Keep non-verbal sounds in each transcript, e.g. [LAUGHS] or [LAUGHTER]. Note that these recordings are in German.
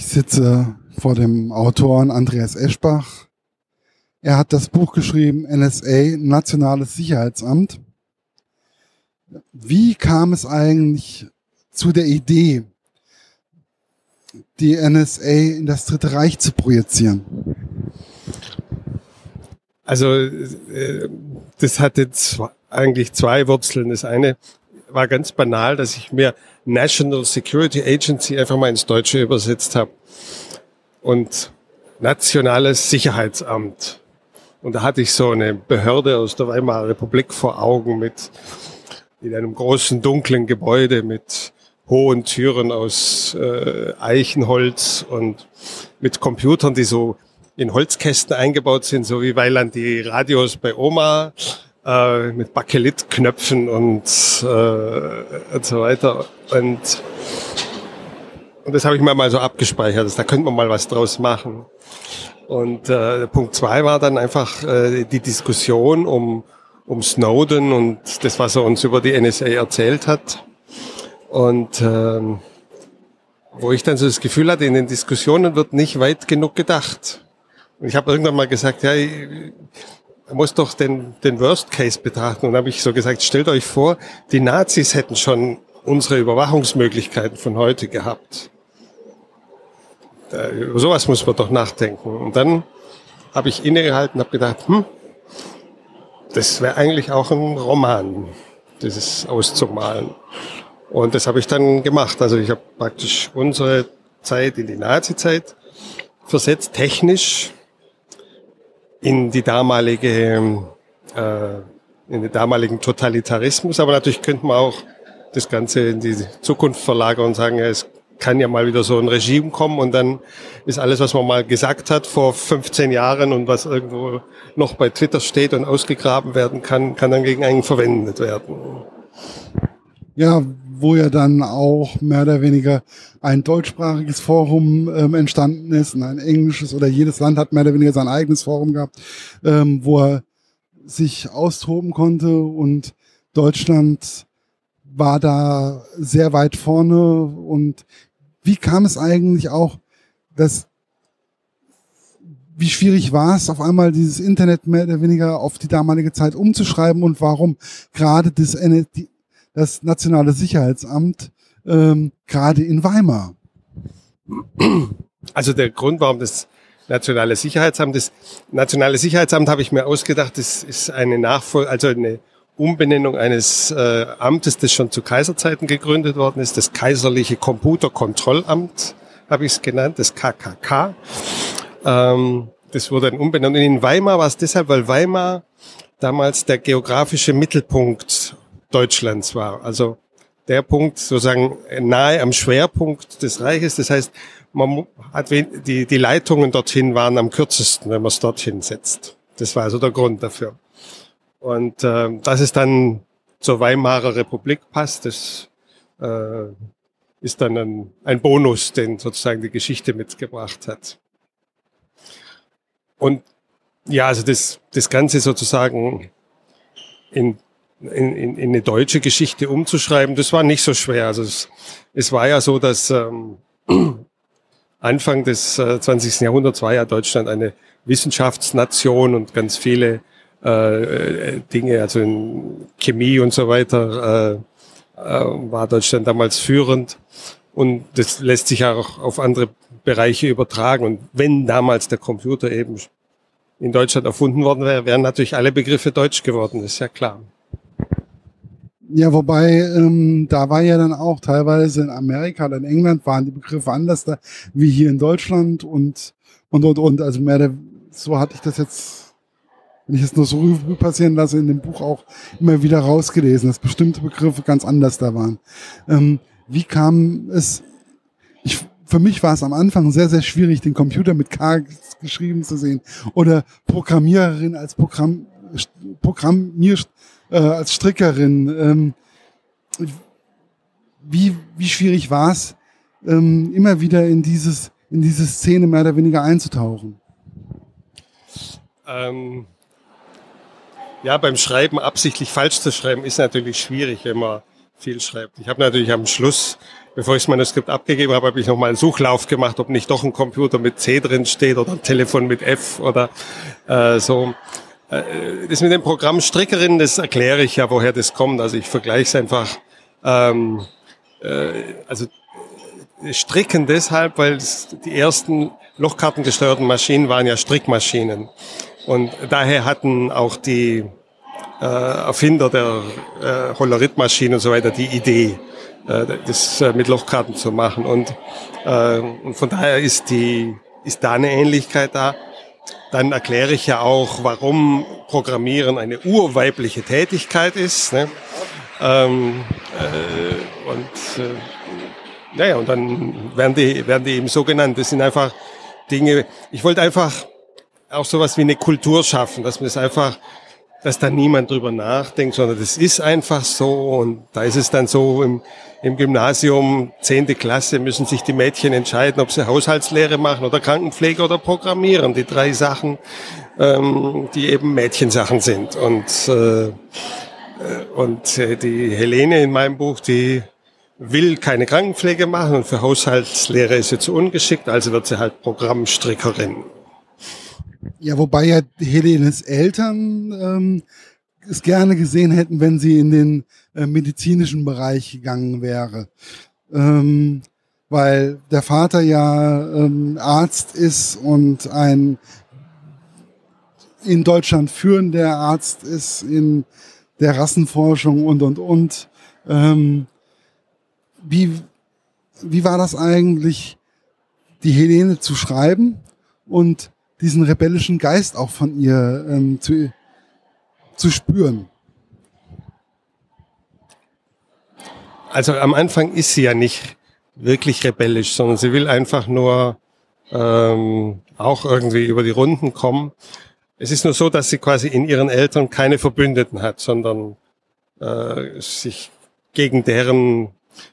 Ich sitze vor dem Autoren Andreas Eschbach. Er hat das Buch geschrieben, NSA, Nationales Sicherheitsamt. Wie kam es eigentlich zu der Idee, die NSA in das Dritte Reich zu projizieren? Also äh, das hatte zwei, eigentlich zwei Wurzeln. Das eine war ganz banal, dass ich mir National Security Agency einfach mal ins Deutsche übersetzt habe. Und Nationales Sicherheitsamt. Und da hatte ich so eine Behörde aus der Weimarer Republik vor Augen mit in einem großen dunklen Gebäude mit hohen Türen aus äh, Eichenholz und mit Computern, die so in Holzkästen eingebaut sind, so wie Weiland die Radios bei Oma äh, mit Bakelitknöpfen und, äh, und so weiter. Und, und das habe ich mir mal so abgespeichert. Da könnte man mal was draus machen. Und äh, Punkt zwei war dann einfach äh, die Diskussion um, um Snowden und das, was er uns über die NSA erzählt hat. Und ähm, wo ich dann so das Gefühl hatte, in den Diskussionen wird nicht weit genug gedacht. Und ich habe irgendwann mal gesagt, ja, muss doch den, den Worst Case betrachten. Und habe ich so gesagt, stellt euch vor, die Nazis hätten schon unsere Überwachungsmöglichkeiten von heute gehabt. Da, über sowas muss man doch nachdenken. Und dann habe ich innegehalten habe gedacht, hm, das wäre eigentlich auch ein Roman, dieses auszumalen. Und das habe ich dann gemacht. Also ich habe praktisch unsere Zeit in die Nazi-Zeit versetzt, technisch in die damalige, äh, in den damaligen Totalitarismus. Aber natürlich könnte man auch das Ganze in die Zukunft verlagern und sagen, ja, es kann ja mal wieder so ein Regime kommen und dann ist alles, was man mal gesagt hat vor 15 Jahren und was irgendwo noch bei Twitter steht und ausgegraben werden kann, kann dann gegen einen verwendet werden. Ja, wo ja dann auch mehr oder weniger ein deutschsprachiges Forum ähm, entstanden ist und ein englisches oder jedes Land hat mehr oder weniger sein eigenes Forum gehabt, ähm, wo er sich austoben konnte und Deutschland war da sehr weit vorne. Und wie kam es eigentlich auch, dass wie schwierig war es, auf einmal dieses Internet mehr oder weniger auf die damalige Zeit umzuschreiben? Und warum gerade das, das Nationale Sicherheitsamt ähm, gerade in Weimar? Also der Grund, warum das Nationale Sicherheitsamt, das Nationale Sicherheitsamt habe ich mir ausgedacht, das ist eine Nachfolge, also eine Umbenennung eines äh, Amtes, das schon zu Kaiserzeiten gegründet worden ist, das Kaiserliche Computerkontrollamt, habe ich es genannt, das KKK. Ähm, das wurde dann umbenannt. Und in Weimar war es deshalb, weil Weimar damals der geografische Mittelpunkt Deutschlands war. Also der Punkt sozusagen nahe am Schwerpunkt des Reiches. Das heißt, man hat die, die Leitungen dorthin waren am kürzesten, wenn man es dorthin setzt. Das war also der Grund dafür. Und äh, dass es dann zur Weimarer Republik passt, das äh, ist dann ein, ein Bonus, den sozusagen die Geschichte mitgebracht hat. Und ja, also das, das Ganze sozusagen in in, in, in eine deutsche Geschichte umzuschreiben, das war nicht so schwer. Also es, es war ja so, dass ähm, [CLEARS THROAT] Anfang des äh, 20. Jahrhunderts war ja Deutschland eine Wissenschaftsnation und ganz viele äh, Dinge, also in Chemie und so weiter, äh, äh, war Deutschland damals führend. Und das lässt sich auch auf andere Bereiche übertragen. Und wenn damals der Computer eben in Deutschland erfunden worden wäre, wären natürlich alle Begriffe deutsch geworden, ist ja klar. Ja, wobei, ähm, da war ja dann auch teilweise in Amerika oder in England waren die Begriffe anders da, wie hier in Deutschland und, und, und, und. Also mehr der, so hatte ich das jetzt, wenn ich es nur so Revue passieren lasse, in dem Buch auch immer wieder rausgelesen, dass bestimmte Begriffe ganz anders da waren. Ähm, wie kam es, ich, für mich war es am Anfang sehr, sehr schwierig, den Computer mit K geschrieben zu sehen oder Programmiererin als Programm, Programmier, äh, als Strickerin. Ähm, wie, wie schwierig war es, ähm, immer wieder in dieses in diese Szene mehr oder weniger einzutauchen? Ähm, ja, beim Schreiben absichtlich falsch zu schreiben ist natürlich schwierig, wenn man viel schreibt. Ich habe natürlich am Schluss bevor ich das Manuskript abgegeben habe, habe ich nochmal einen Suchlauf gemacht, ob nicht doch ein Computer mit C drin steht oder ein Telefon mit F oder äh, so. Äh, das mit dem Programm Strickerin, das erkläre ich ja, woher das kommt. Also ich vergleiche es einfach. Ähm, äh, also Stricken deshalb, weil die ersten lochkartengesteuerten Maschinen waren ja Strickmaschinen. Und daher hatten auch die äh, Erfinder der äh, Holleritmaschine und so weiter die Idee, äh, das äh, mit Lochkarten zu machen. Und, äh, und von daher ist, die, ist da eine Ähnlichkeit da. Dann erkläre ich ja auch, warum Programmieren eine urweibliche Tätigkeit ist. Ne? Ähm, äh, und äh, naja, und dann werden die, werden die eben so genannt. Das sind einfach Dinge. Ich wollte einfach auch sowas wie eine Kultur schaffen, dass man es einfach, dass da niemand drüber nachdenkt, sondern das ist einfach so. Und da ist es dann so im, im Gymnasium, zehnte Klasse, müssen sich die Mädchen entscheiden, ob sie Haushaltslehre machen oder Krankenpflege oder Programmieren. Die drei Sachen, ähm, die eben Mädchensachen sind. Und, äh, äh und äh, die Helene in meinem Buch, die will keine Krankenpflege machen und für Haushaltslehre ist sie zu ungeschickt, also wird sie halt Programmstrickerin. Ja, wobei ja Helenes Eltern ähm, es gerne gesehen hätten, wenn sie in den äh, medizinischen Bereich gegangen wäre. Ähm, weil der Vater ja ähm, Arzt ist und ein in Deutschland führender Arzt ist in der Rassenforschung und und und. Ähm, wie, wie war das eigentlich, die Helene zu schreiben und diesen rebellischen Geist auch von ihr ähm, zu, zu spüren? Also am Anfang ist sie ja nicht wirklich rebellisch, sondern sie will einfach nur ähm, auch irgendwie über die Runden kommen. Es ist nur so, dass sie quasi in ihren Eltern keine Verbündeten hat, sondern äh, sich gegen deren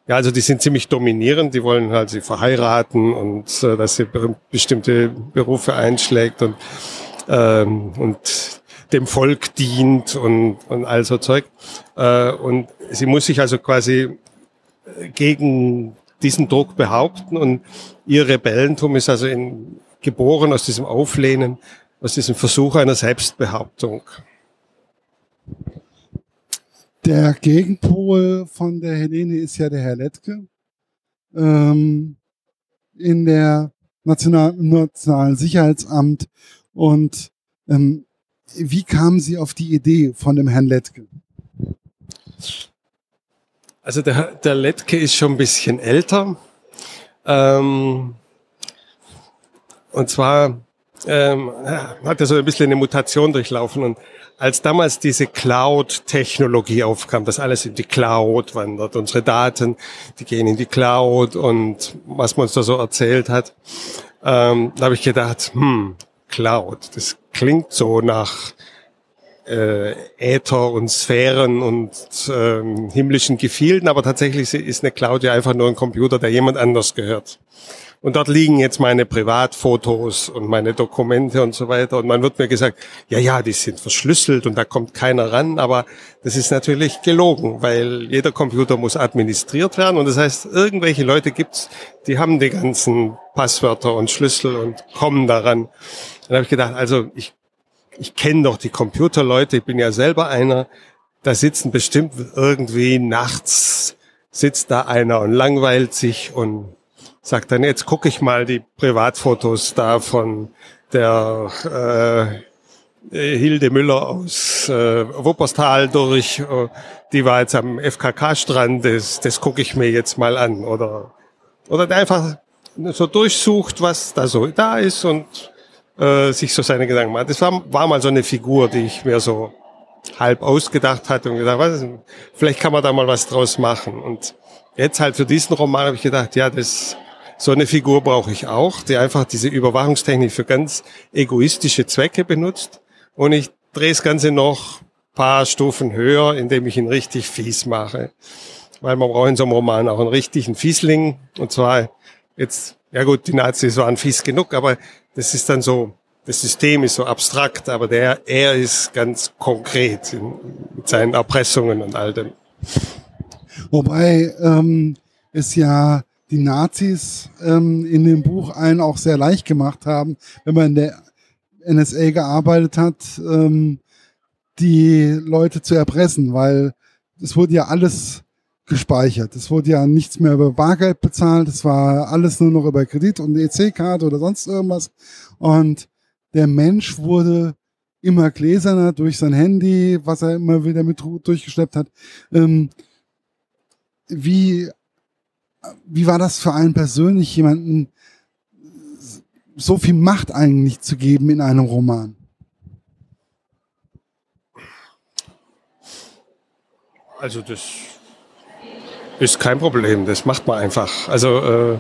ja, also die sind ziemlich dominierend, die wollen halt sie verheiraten und äh, dass sie bestimmte Berufe einschlägt und, ähm, und dem Volk dient und, und all so Zeug. Äh, und sie muss sich also quasi gegen diesen Druck behaupten und ihr Rebellentum ist also in, geboren aus diesem Auflehnen, aus diesem Versuch einer Selbstbehauptung. Der Gegenpol von der Helene ist ja der Herr Lettke. Ähm, in der National Nationalen Sicherheitsamt. Und ähm, wie kam Sie auf die Idee von dem Herrn Lettke? Also der, der Lettke ist schon ein bisschen älter. Ähm, und zwar ähm, hat er so ein bisschen eine Mutation durchlaufen und als damals diese Cloud-Technologie aufkam, dass alles in die Cloud wandert, unsere Daten, die gehen in die Cloud und was man uns da so erzählt hat, ähm, da habe ich gedacht, hm, Cloud, das klingt so nach äh, Äther und Sphären und ähm, himmlischen Gefilden, aber tatsächlich ist eine Cloud ja einfach nur ein Computer, der jemand anders gehört. Und dort liegen jetzt meine Privatfotos und meine Dokumente und so weiter. Und man wird mir gesagt, ja, ja, die sind verschlüsselt und da kommt keiner ran. Aber das ist natürlich gelogen, weil jeder Computer muss administriert werden. Und das heißt, irgendwelche Leute gibt's, die haben die ganzen Passwörter und Schlüssel und kommen daran. Dann habe ich gedacht, also ich, ich kenne doch die Computerleute, ich bin ja selber einer. Da sitzen bestimmt irgendwie nachts sitzt da einer und langweilt sich und sagt dann, jetzt gucke ich mal die Privatfotos da von der äh, Hilde Müller aus äh, Wuppertal durch. Die war jetzt am FKK-Strand, das, das gucke ich mir jetzt mal an. Oder, oder der einfach so durchsucht, was da so da ist und äh, sich so seine Gedanken macht. Das war, war mal so eine Figur, die ich mir so halb ausgedacht hatte und gedacht, was, vielleicht kann man da mal was draus machen. Und jetzt halt für diesen Roman habe ich gedacht, ja, das so eine Figur brauche ich auch, die einfach diese Überwachungstechnik für ganz egoistische Zwecke benutzt. Und ich drehe das Ganze noch paar Stufen höher, indem ich ihn richtig fies mache. Weil man braucht in so einem Roman auch einen richtigen Fiesling. Und zwar jetzt, ja gut, die Nazis waren fies genug, aber das ist dann so, das System ist so abstrakt, aber der, er ist ganz konkret in, mit seinen Erpressungen und all dem. Wobei, ähm, ist ja die Nazis ähm, in dem Buch einen auch sehr leicht gemacht haben, wenn man in der NSA gearbeitet hat, ähm, die Leute zu erpressen, weil es wurde ja alles gespeichert. Es wurde ja nichts mehr über Bargeld bezahlt, es war alles nur noch über Kredit und EC-Karte oder sonst irgendwas. Und der Mensch wurde immer gläserner durch sein Handy, was er immer wieder mit durchgeschleppt hat. Ähm, wie, wie war das für einen persönlich, jemanden so viel Macht eigentlich zu geben in einem Roman? Also das ist kein Problem, das macht man einfach. Also äh,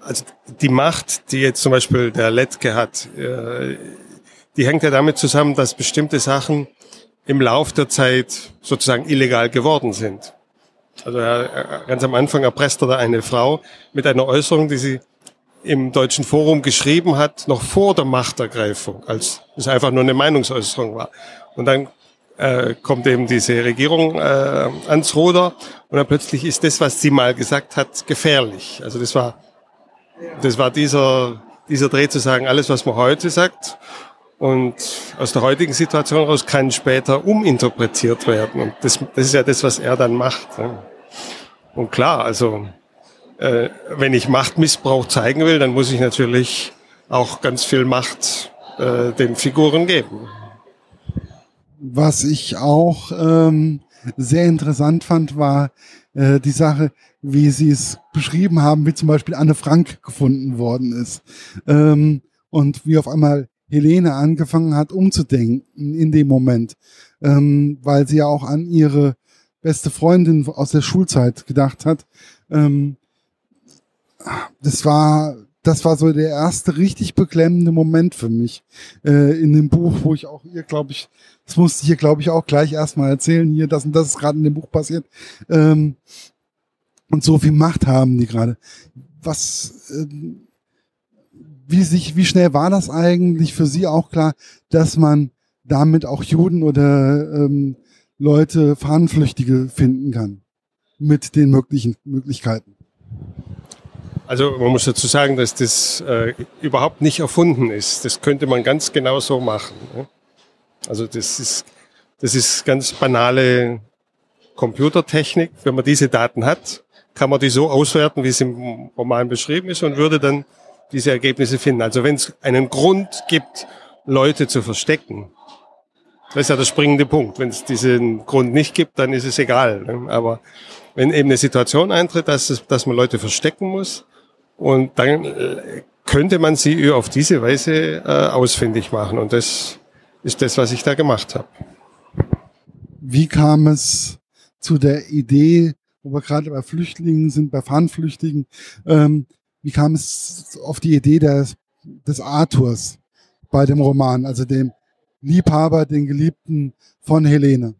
also die Macht, die jetzt zum Beispiel der Letke hat, äh, die hängt ja damit zusammen, dass bestimmte Sachen im Lauf der Zeit sozusagen illegal geworden sind. Also ganz am Anfang erpresst er da eine Frau mit einer Äußerung, die sie im Deutschen Forum geschrieben hat, noch vor der Machtergreifung, als es einfach nur eine Meinungsäußerung war. Und dann äh, kommt eben diese Regierung äh, ans Ruder und dann plötzlich ist das, was sie mal gesagt hat, gefährlich. Also das war, das war dieser, dieser Dreh zu sagen, alles, was man heute sagt und aus der heutigen Situation heraus kann später uminterpretiert werden. Und das, das ist ja das, was er dann macht. Und klar, also äh, wenn ich Machtmissbrauch zeigen will, dann muss ich natürlich auch ganz viel Macht äh, den Figuren geben. Was ich auch ähm, sehr interessant fand, war äh, die Sache, wie Sie es beschrieben haben, wie zum Beispiel Anne Frank gefunden worden ist. Ähm, und wie auf einmal Helene angefangen hat, umzudenken in dem Moment, ähm, weil sie ja auch an ihre beste Freundin aus der Schulzeit gedacht hat. Ähm, das war, das war so der erste richtig beklemmende Moment für mich äh, in dem Buch, wo ich auch ihr, glaube ich, das musste ich hier, glaube ich, auch gleich erstmal erzählen, hier, das und das ist gerade in dem Buch passiert. Ähm, und so viel Macht haben die gerade. Was, äh, wie sich, wie schnell war das eigentlich für Sie auch klar, dass man damit auch Juden oder ähm, Leute, Fahnenflüchtige finden kann? Mit den möglichen Möglichkeiten. Also man muss dazu sagen, dass das äh, überhaupt nicht erfunden ist. Das könnte man ganz genau so machen. Ne? Also das ist, das ist ganz banale Computertechnik. Wenn man diese Daten hat, kann man die so auswerten, wie es im Roman beschrieben ist und würde dann diese Ergebnisse finden. Also wenn es einen Grund gibt, Leute zu verstecken, das ist ja der springende Punkt. Wenn es diesen Grund nicht gibt, dann ist es egal. Ne? Aber wenn eben eine Situation eintritt, dass, es, dass man Leute verstecken muss, und dann äh, könnte man sie auf diese Weise äh, ausfindig machen. Und das ist das, was ich da gemacht habe. Wie kam es zu der Idee, wo wir gerade bei Flüchtlingen sind, bei Fahnenflüchtigen, ähm, wie kam es auf die Idee des, des Arthurs bei dem Roman, also dem Liebhaber, den Geliebten von Helene?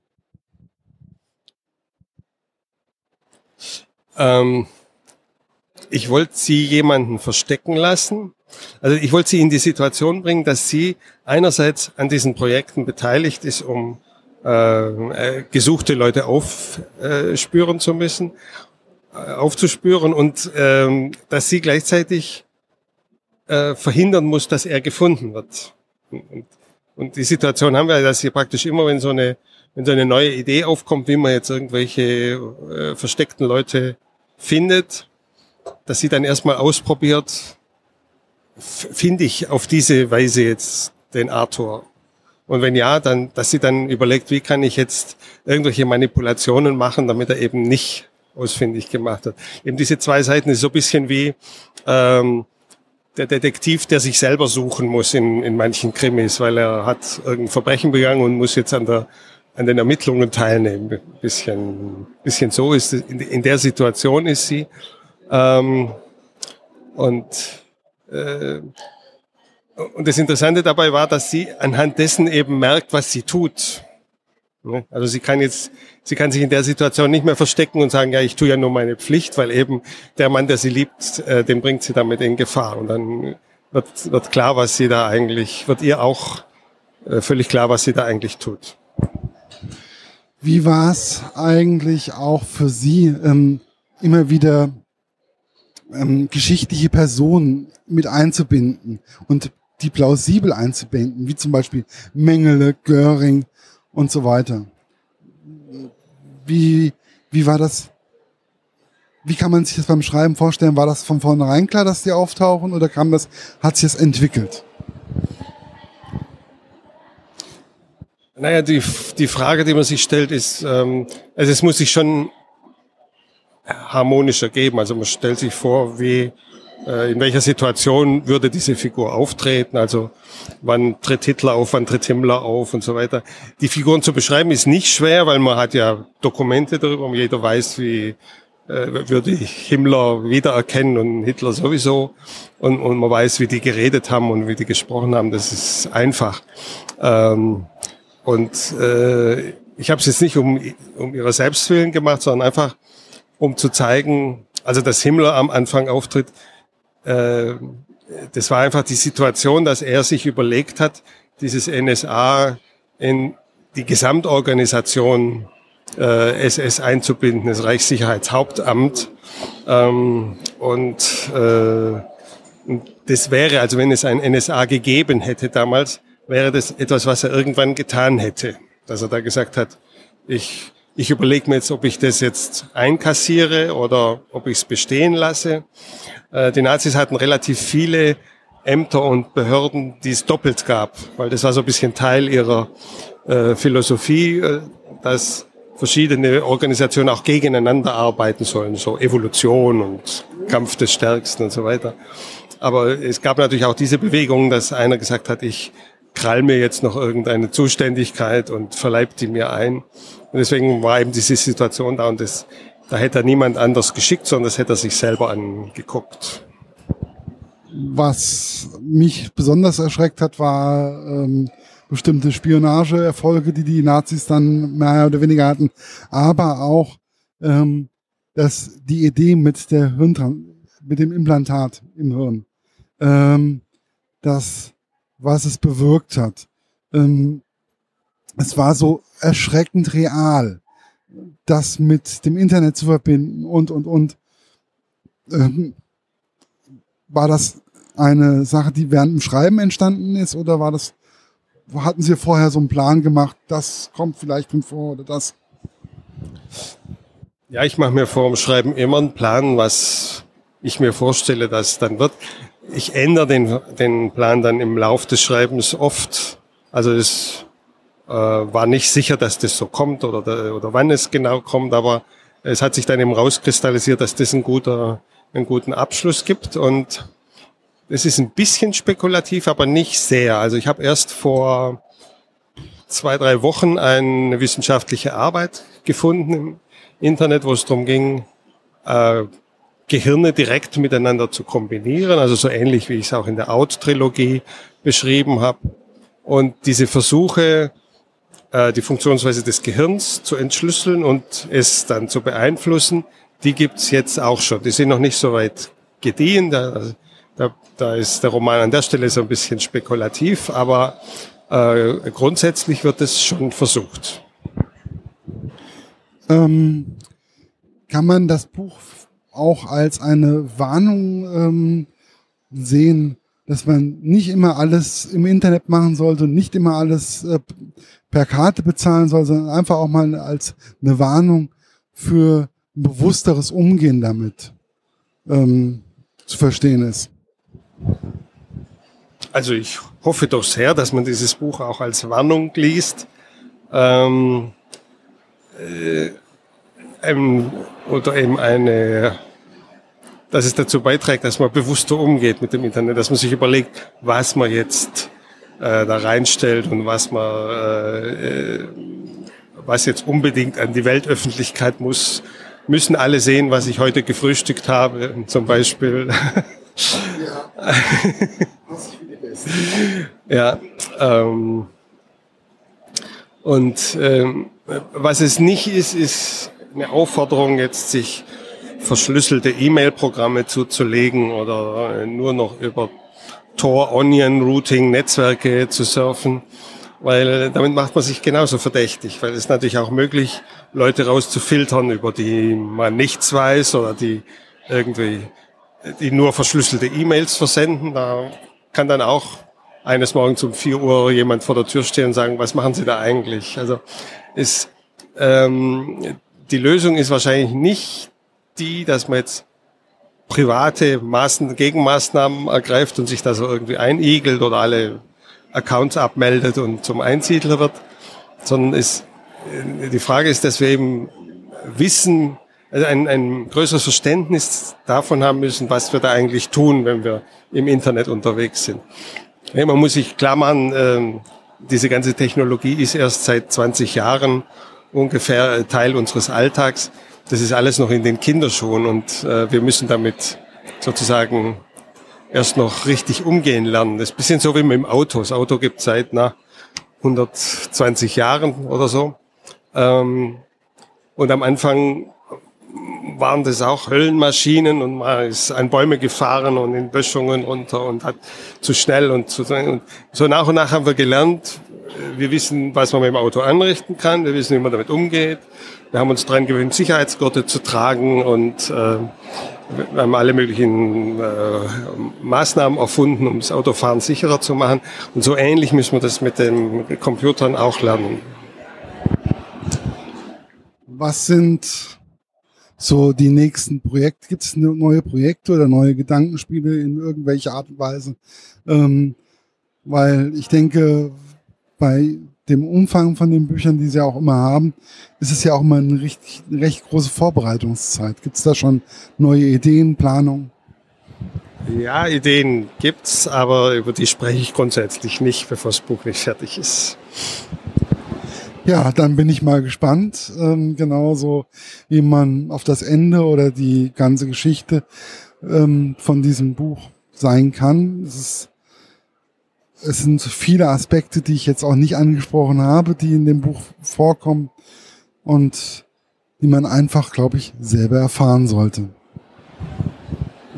Ähm, ich wollte sie jemanden verstecken lassen. Also ich wollte sie in die Situation bringen, dass sie einerseits an diesen Projekten beteiligt ist, um äh, äh gesuchte Leute aufspüren äh, zu müssen, aufzuspüren und äh, dass sie gleichzeitig äh, verhindern muss, dass er gefunden wird. Und, und die Situation haben wir, dass sie praktisch immer, wenn so eine wenn so eine neue Idee aufkommt, wie man jetzt irgendwelche äh, versteckten Leute findet, dass sie dann erstmal ausprobiert, finde ich auf diese Weise jetzt den Arthur? Und wenn ja, dann, dass sie dann überlegt, wie kann ich jetzt irgendwelche Manipulationen machen, damit er eben nicht ausfindig gemacht hat. Eben diese zwei Seiten ist so ein bisschen wie ähm, der Detektiv, der sich selber suchen muss in, in manchen Krimis, weil er hat irgendein Verbrechen begangen und muss jetzt an der an den Ermittlungen teilnehmen. Ein bisschen, bisschen so ist es, in, in der Situation ist sie. Ähm, und, äh, und das Interessante dabei war, dass sie anhand dessen eben merkt, was sie tut. Also sie kann jetzt, sie kann sich in der Situation nicht mehr verstecken und sagen, ja, ich tue ja nur meine Pflicht, weil eben der Mann, der sie liebt, äh, den bringt sie damit in Gefahr. Und dann wird, wird klar, was sie da eigentlich, wird ihr auch äh, völlig klar, was sie da eigentlich tut. Wie war es eigentlich auch für Sie, ähm, immer wieder ähm, geschichtliche Personen mit einzubinden und die plausibel einzubinden, wie zum Beispiel Mengele, Göring und so weiter? Wie, wie war das? Wie kann man sich das beim Schreiben vorstellen? War das von vornherein klar, dass die auftauchen oder kam das, hat sich das entwickelt? Naja, die, die Frage, die man sich stellt, ist, ähm, also es muss sich schon harmonischer geben. Also man stellt sich vor, wie äh, in welcher Situation würde diese Figur auftreten. Also wann tritt Hitler auf, wann tritt Himmler auf und so weiter. Die Figuren zu beschreiben ist nicht schwer, weil man hat ja Dokumente darüber und jeder weiß, wie äh, würde ich Himmler wiedererkennen und Hitler sowieso. Und, und man weiß, wie die geredet haben und wie die gesprochen haben. Das ist einfach. Ähm, und äh, ich habe es jetzt nicht um, um ihrer Selbstwillen gemacht, sondern einfach, um zu zeigen, also dass Himmler am Anfang auftritt, äh, das war einfach die Situation, dass er sich überlegt hat, dieses NSA in die Gesamtorganisation äh, SS einzubinden, das Reichssicherheitshauptamt. Ähm, und äh, das wäre, also wenn es ein NSA gegeben hätte damals, wäre das etwas, was er irgendwann getan hätte. Dass er da gesagt hat, ich, ich überlege mir jetzt, ob ich das jetzt einkassiere oder ob ich es bestehen lasse. Äh, die Nazis hatten relativ viele Ämter und Behörden, die es doppelt gab, weil das war so ein bisschen Teil ihrer äh, Philosophie, äh, dass verschiedene Organisationen auch gegeneinander arbeiten sollen, so Evolution und Kampf des Stärksten und so weiter. Aber es gab natürlich auch diese Bewegung, dass einer gesagt hat, ich krall mir jetzt noch irgendeine Zuständigkeit und verleibt die mir ein. Und deswegen war eben diese Situation da und das, da hätte er niemand anders geschickt, sondern das hätte er sich selber angeguckt. Was mich besonders erschreckt hat, war ähm, bestimmte Spionageerfolge, die die Nazis dann mehr oder weniger hatten, aber auch ähm, dass die Idee mit der Hirntran mit dem Implantat im Hirn, ähm, dass was es bewirkt hat. Ähm, es war so erschreckend real, das mit dem Internet zu verbinden und, und, und. Ähm, war das eine Sache, die während dem Schreiben entstanden ist oder war das, hatten Sie vorher so einen Plan gemacht, das kommt vielleicht drin vor oder das? Ja, ich mache mir vor dem Schreiben immer einen Plan, was ich mir vorstelle, dass dann wird ich ändere den, den Plan dann im Lauf des Schreibens oft. Also es äh, war nicht sicher, dass das so kommt oder, oder wann es genau kommt, aber es hat sich dann eben rauskristallisiert, dass das ein guter, einen guten Abschluss gibt und es ist ein bisschen spekulativ, aber nicht sehr. Also ich habe erst vor zwei, drei Wochen eine wissenschaftliche Arbeit gefunden im Internet, wo es darum ging, äh, Gehirne direkt miteinander zu kombinieren, also so ähnlich wie ich es auch in der Out-Trilogie beschrieben habe. Und diese Versuche, äh, die Funktionsweise des Gehirns zu entschlüsseln und es dann zu beeinflussen, die gibt's jetzt auch schon. Die sind noch nicht so weit gediehen. Da, da, da ist der Roman an der Stelle so ein bisschen spekulativ, aber äh, grundsätzlich wird es schon versucht. Ähm, kann man das Buch auch als eine Warnung ähm, sehen, dass man nicht immer alles im Internet machen sollte und nicht immer alles äh, per Karte bezahlen soll, sondern einfach auch mal als eine Warnung für ein bewussteres Umgehen damit ähm, zu verstehen ist. Also ich hoffe doch sehr, dass man dieses Buch auch als Warnung liest. Ähm, äh, ähm, oder eben eine, dass es dazu beiträgt, dass man bewusster umgeht mit dem Internet, dass man sich überlegt, was man jetzt äh, da reinstellt und was man, äh, was jetzt unbedingt an die Weltöffentlichkeit muss. Müssen alle sehen, was ich heute gefrühstückt habe, zum Beispiel. Ja. [LAUGHS] ja ähm, und ähm, was es nicht ist, ist eine Aufforderung, jetzt sich verschlüsselte E-Mail-Programme zuzulegen oder nur noch über Tor, Onion, Routing, Netzwerke zu surfen. weil damit macht man sich genauso verdächtig, weil es natürlich auch möglich, Leute rauszufiltern, über die man nichts weiß oder die irgendwie, die nur verschlüsselte E-Mails versenden. Da kann dann auch eines Morgens um 4 Uhr jemand vor der Tür stehen und sagen, was machen Sie da eigentlich? Also ist, ähm, die Lösung ist wahrscheinlich nicht die, dass man jetzt private Maßen, Gegenmaßnahmen ergreift und sich da so irgendwie einigelt oder alle Accounts abmeldet und zum Einsiedler wird, sondern ist, die Frage ist, dass wir eben wissen, also ein, ein größeres Verständnis davon haben müssen, was wir da eigentlich tun, wenn wir im Internet unterwegs sind. Ja, man muss sich klar machen, äh, diese ganze Technologie ist erst seit 20 Jahren ungefähr Teil unseres Alltags. Das ist alles noch in den Kinderschuhen und äh, wir müssen damit sozusagen erst noch richtig umgehen lernen. Das ist ein bisschen so wie mit dem Auto. Das Auto gibt seit na, 120 Jahren oder so. Ähm, und am Anfang waren das auch Höllenmaschinen und man ist an Bäume gefahren und in Böschungen runter und hat zu schnell und zu und so nach und nach haben wir gelernt. Wir wissen, was man mit dem Auto anrichten kann. Wir wissen, wie man damit umgeht. Wir haben uns daran gewöhnt, Sicherheitsgurte zu tragen und äh, wir haben alle möglichen äh, Maßnahmen erfunden, um das Autofahren sicherer zu machen. Und so ähnlich müssen wir das mit den Computern auch lernen. Was sind so die nächsten Projekte? Gibt es neue Projekte oder neue Gedankenspiele in irgendwelcher Art und Weise? Ähm, weil ich denke, bei dem Umfang von den Büchern, die sie auch immer haben, ist es ja auch immer eine richtig, eine recht große Vorbereitungszeit. Gibt es da schon neue Ideen, Planungen? Ja, Ideen gibt's, aber über die spreche ich grundsätzlich nicht, bevor das Buch nicht fertig ist. Ja, dann bin ich mal gespannt, ähm, genauso wie man auf das Ende oder die ganze Geschichte ähm, von diesem Buch sein kann. Es ist es sind viele Aspekte, die ich jetzt auch nicht angesprochen habe, die in dem Buch vorkommen und die man einfach, glaube ich, selber erfahren sollte.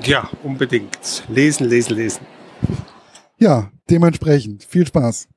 Ja, unbedingt. Lesen, lesen, lesen. Ja, dementsprechend. Viel Spaß.